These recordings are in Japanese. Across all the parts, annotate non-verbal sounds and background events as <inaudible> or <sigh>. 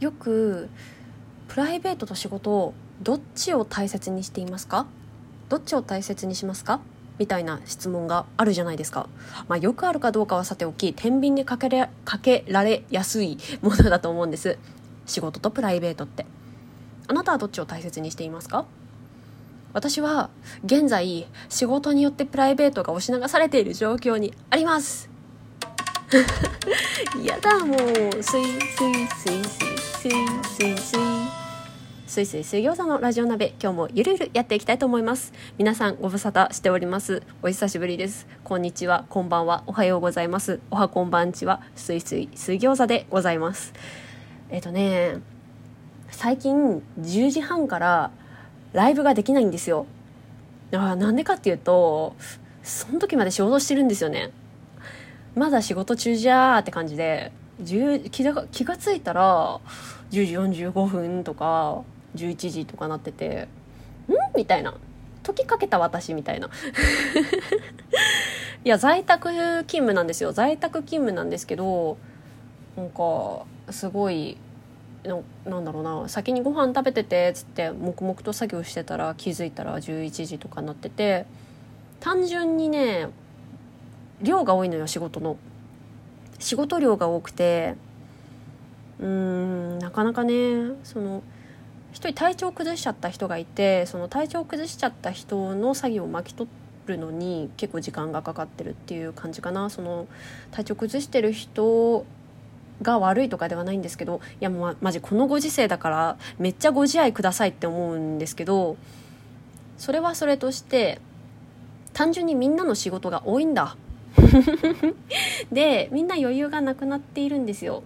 よくプライベートと仕事をどっちを大切にしていますか？どっちを大切にしますか？みたいな質問があるじゃないですか。まあ、よくあるかどうかはさておき、天秤にかけれかけられやすい <laughs> ものだと思うんです。仕事とプライベートって。あなたはどっちを大切にしていますか？私は現在仕事によってプライベートが押し流されている状況にあります <laughs> やだもうスイスイスイスイスイスイスイスイスイ水餃子のラジオ鍋今日もゆるゆるやっていきたいと思います皆さんご無沙汰しておりますお久しぶりですこんにちはこんばんはおはようございますおはこんばんちはスイスイ水餃子でございますえっ、とね最近10時半からライブができないんですよ。あなんでかっていうと、その時まで仕事してるんですよね。まだ仕事中じゃーって感じで、気が気がついたら、10時45分とか、11時とかなってて、ん？みたいな。時かけた私みたいな。<laughs> いや、在宅勤務なんですよ。在宅勤務なんですけど、なんか、すごい、のなんだろうな先にご飯食べててっつって黙々と作業してたら気づいたら11時とかなってて単純にね量が多いのよ仕事の仕事量が多くてうーんなかなかねその一人体調崩しちゃった人がいてその体調崩しちゃった人の作業を巻き取るのに結構時間がかかってるっていう感じかな。その体調崩してる人が悪いとかではないんですけどいやもうマジこのご時世だからめっちゃご自愛くださいって思うんですけどそれはそれとして単純にみんなの仕事が多いんだ。<laughs> でみんな余裕がなくなっているんですよ。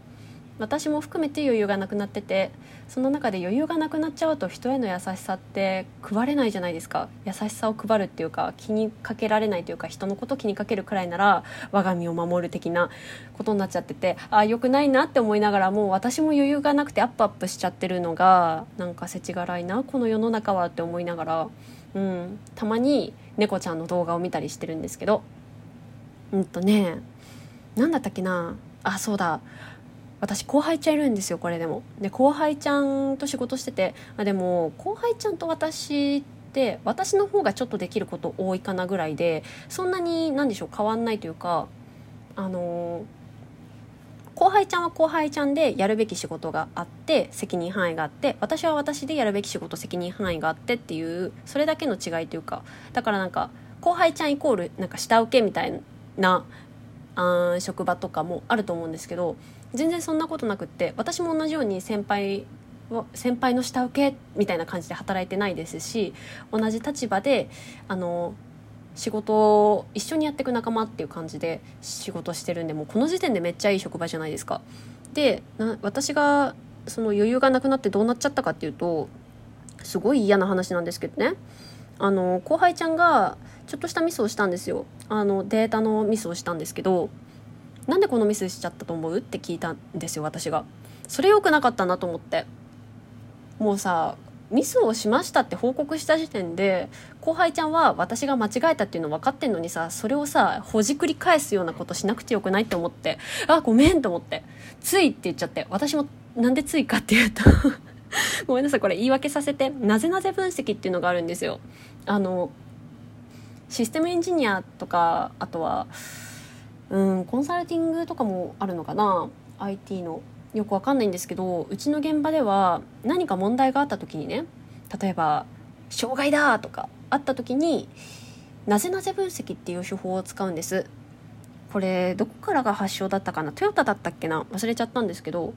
私も含めて余裕がなくなっててその中で余裕がなくなっちゃうと人への優しさって配れないじゃないですか。優しさを配るっていうか気にかけられないというか人のこと気にかけるくらいなら我が身を守る的なことになっちゃっててああよくないなって思いながらもう私も余裕がなくてアップアップしちゃってるのがなんか世知辛いなこの世の中はって思いながら、うん、たまに猫ちゃんの動画を見たりしてるんですけどうんとね何だったっけな。あそうだ。私後輩ちゃんいるんですよこれでも。で後輩ちゃんと仕事してて。あでも後輩ちゃんと私って私の方がちょっとできること多いかなぐらいでそんなに何でしょう変わんないというかあの後輩ちゃんは後輩ちゃんでやるべき仕事があって責任範囲があって私は私でやるべき仕事責任範囲があってっていうそれだけの違いというか。だからなんか後輩ちゃんイコールなんか下請けみたいなあ職場とかもあると思うんですけど全然そんなことなくって私も同じように先輩先輩の下請けみたいな感じで働いてないですし同じ立場であの仕事を一緒にやっていく仲間っていう感じで仕事してるんでもうこの時点でめっちゃいい職場じゃないですか。で私がその余裕がなくなってどうなっちゃったかっていうとすごい嫌な話なんですけどねあの後輩ちゃんがちょっとしたミスをしたんですよ。あのデータのミスをしたんですけどなんでこのミスしちゃったと思う？って聞いたんですよ私が。それ良くなかったなと思って。もうさミスをしましたって報告した時点で後輩ちゃんは私が間違えたっていうの分かってんのにさそれをさほじくり返すようなことしなくてよくないって思って。あごめんと思って。ついって言っちゃって。私もなんでついかっていうと <laughs> ごめんなさいこれ言い訳させて。なぜなぜ分析っていうのがあるんですよ。あのシステムエンジニアとかあとはうんコンサルティングとかもあるのかな。IT の。よくわかんないんですけどうちの現場では何か問題があった時にね例えば「障害だ!」とかあった時に「なぜなぜ分析」っていう手法を使うんです。これどこからが発祥だったかな。トヨタだったっけな。忘れちゃったんですけど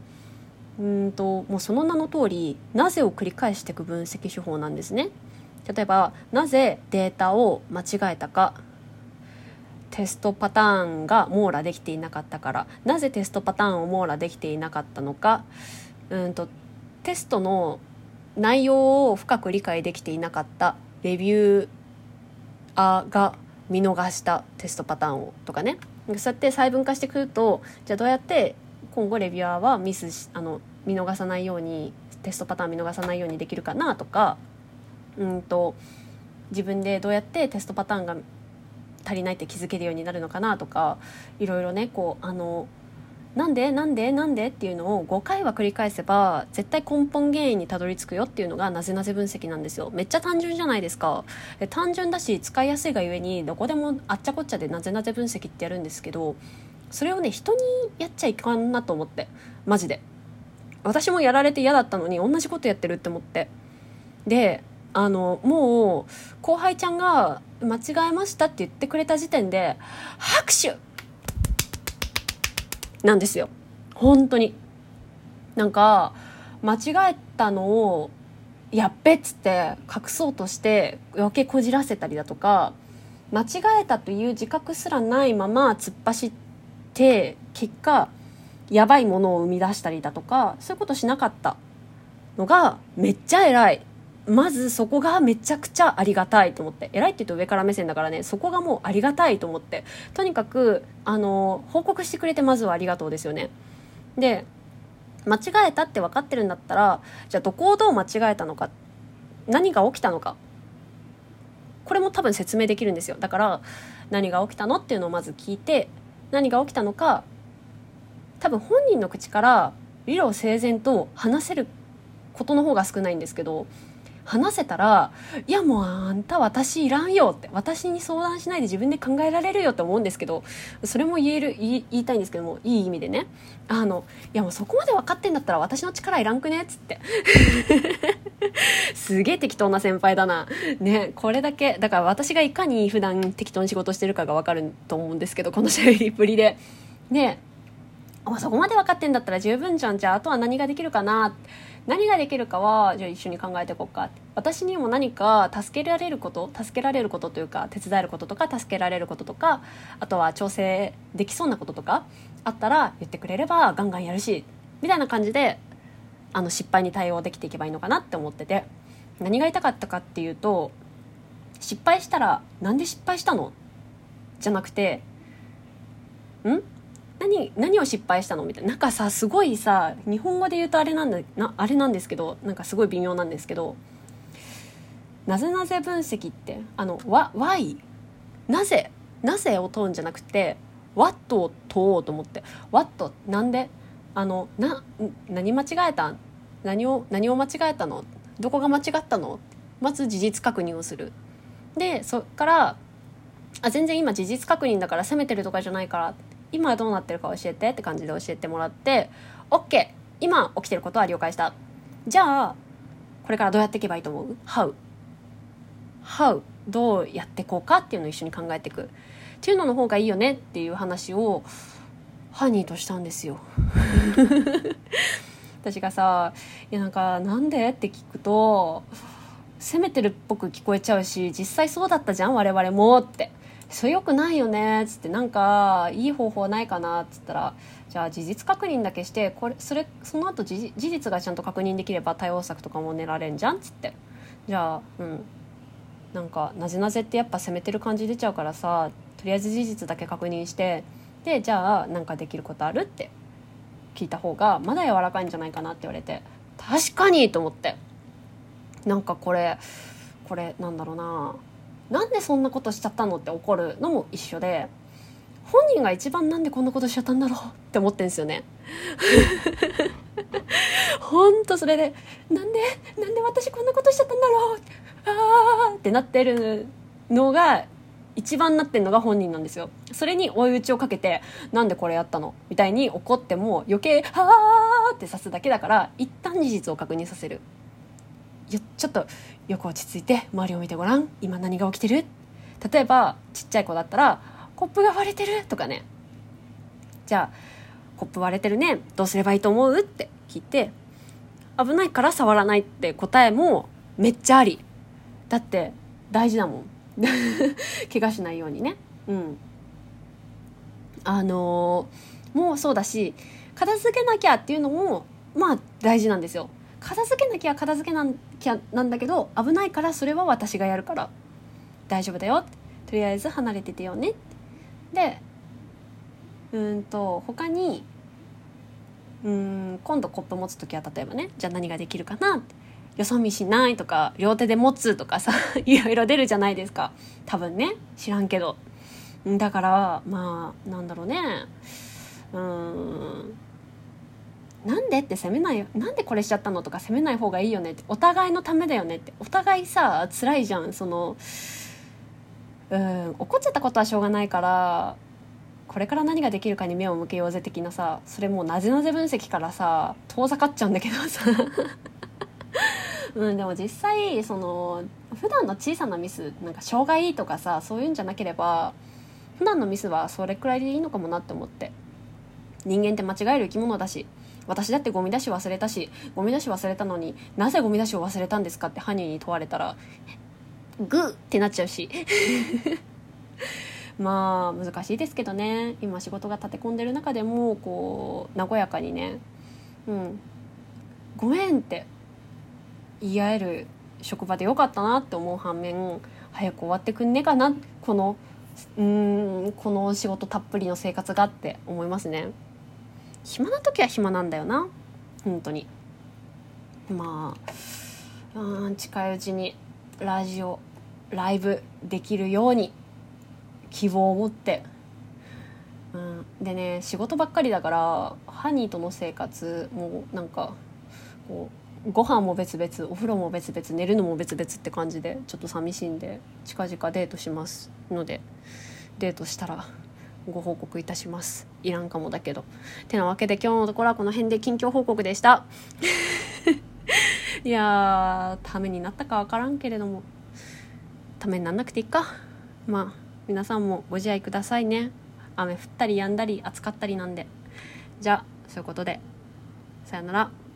うんともうその名の通りなぜを繰り返していく分析手法なんですね。例えばなぜデータを間違えたか。テストパターンが網羅できていなかったから。なぜテストパターンを網羅できていなかったのか。うんとテストの内容を深く理解できていなかった。レビューアーが見逃した。テストパターンをとかね。そうやって細分化してくるとじゃあどうやって今後レビュアーはミスしあの見逃さないようにテストパターン見逃さないようにできるかなとかうんと自分でどうやってテストパターンが足りないって気づけるようになるのかなとかいろいろねこうあのなんでなんでなんでっていうのを5回は繰り返せば絶対根本原因にたどり着くよっていうのがなぜなぜ分析なんですよ。めっちゃ単純じゃないですか。で単純だし使いやすいがゆえにどこでもあっちゃこっちゃでなぜなぜ分析ってやるんですけどそれをね人にやっちゃいかんなと思ってマジで。私もやられて嫌だったのに同じことやってるって思って。であのもう後輩ちゃんが間違えましたって言ってくれた時点で拍手なんですよ。本当に。なんか間違えたのをやっべっつって隠そうとして余計こじらせたりだとか間違えたという自覚すらないまま突っ走って結果やばいものを生み出したりだとかそういうことしなかったのがめっちゃ偉い。まずそこがめちゃくちゃありがたいと思って。偉いって言うと上から目線だからねそこがもうありがたいと思って。とにかくあの報告してくれてまずはありがとうですよね。で間違えたって分かってるんだったらじゃあどこをどう間違えたのか何が起きたのか。これも多分説明できるんですよ。だから何が起きたのっていうのをまず聞いて何が起きたのか多分本人の口から理路整然と話せることの方が少ないんですけど話せたらいやもうあんた私いらんよって私に相談しないで自分で考えられるよって思うんですけどそれも言える言いたいんですけどもいい意味でね。あのいやもうそこまで分かってんだったら私の力いらんくねっつって。<laughs> すげえ適当な先輩だな。ねこれだけだから私がいかに普段適当に仕事してるかが分かると思うんですけどこの喋りっぷりで。ねそこまで分かってんだったら十分じゃん。じゃああとは何ができるかな。何ができるかはじゃあ一緒に考えていこうか。私にも何か助けられること助けられることというか手伝えることとか助けられることとかあとは調整できそうなこととかあったら言ってくれればガンガンやるしみたいな感じであの失敗に対応できていけばいいのかなって思ってて。何が言いたかったかっていうと失敗したらなんで失敗したの？じゃなくてん？何何を失敗したの？みたいな。なんかさすごいさ日本語で言うとあれなんだなあれなんですけどなんかすごい微妙なんですけどなぜなぜ分析ってあの why なぜなぜを問うんじゃなくて what を問おうと思って what なんであのな何間違えた？何を何を間違えたの？どこが間違ったの？まず事実確認をする。でそっからあ全然今事実確認だから責めてるとかじゃないから今どうなってるか教えてって感じで教えてもらって OK 今起きてることは了解したじゃあこれからどうやっていけばいいと思う ?How? How? どうやっていこうかっていうのを一緒に考えていくっていうのの方がいいよねっていう話をハニーとしたんですよ <laughs> 私がさ「いやなんかなんで?」って聞くと責めてるっぽく聞こえちゃうし実際そうだったじゃん我々もってそれよくないよねっつってなんかいい方法ないかなっつったらじゃあ事実確認だけしてこれそれその後事事実がちゃんと確認できれば対応策とかも練られんじゃんっつってじゃあうんなんかなぜなぜってやっぱ責めてる感じ出ちゃうからさとりあえず事実だけ確認してでじゃあなんかできることあるって聞いた方がまだ柔らかいんじゃないかなって言われて確かにと思ってなんかこれこれなんだろうななんでそんなことしちゃったのって怒るのも一緒で本人が一番なんでこんなことしちゃったんだろうって思ってんですよね。<laughs> ほんとそれでなんでなんで私こんなことしちゃったんだろうあーってなってるのが一番なってんのが本人なんですよ。それに追い打ちをかけてなんでこれやったのみたいに怒っても余計「はあ」ってさすだけだから一旦事実を確認させる。ちょっとよく落ち着いて周りを見てごらん。今何が起きてる？例えばちっちゃい子だったら「コップが割れてる」とかね。じゃあ「コップ割れてるね。どうすればいいと思う?」って聞いて。危ないから触らないって答えもめっちゃあり。だって大事だもん。<laughs> 怪我しないようにね。うん。あのー、もうそうだし片付けなきゃっていうのもまあ大事なんですよ。片付けなきゃ片付けなきゃなんだけど危ないからそれは私がやるから。大丈夫だよ。とりあえず離れててよね。でうんと他にうん今度コップ持つ時は例えばねじゃあ何ができるかな。ってよそ見しないとか両手で持つとかさ <laughs> いろいろ出るじゃないですか。多分ね。知らんけど。だからまあなんだろうね。ううんなんで？って責めないなんでこれしちゃったの？とか責めない方がいいよねってお互いのためだよねって。お互いさ辛いじゃん。そのうん怒っちゃったことはしょうがないからこれから何ができるかに目を向けようぜ的なさそれもうなぜなぜ分析からさ遠ざかっちゃうんだけどさ。<laughs> うん、でも実際その普段の小さなミスなんか障害とかさそういうんじゃなければ普段のミスはそれくらいでいいのかもなって思って。人間って間違える生き物だし。私だってゴミ出し忘れたしゴミ出し忘れたのになぜゴミ出しを忘れたんですかって犯人に問われたらグーってなっちゃうし。<laughs> まあ難しいですけどね。今仕事が立て込んでる中でもこう和やかにね。うん。ごめんって言い合える職場でよかったなって思う反面早く終わってくんねえかなこのうんこの仕事たっぷりの生活がって思いますね。暇な時は暇なんだよな。本当に。まあうん近いうちにラジオライブできるように希望を持って、うん、でね仕事ばっかりだからハニーとの生活もなんかこうご飯も別々お風呂も別々寝るのも別々って感じでちょっと寂しいんで近々デートしますのでデートしたらご報告いたします。いらんかもだけど。てなわけで今日のところはこの辺で近況報告でした。<laughs> いやためになったか分からんけれども。ためになんなくていいか。まあ皆さんもご自愛くださいね。雨降ったり止んだり暑かったりなんで。じゃあそういうことで。さよなら。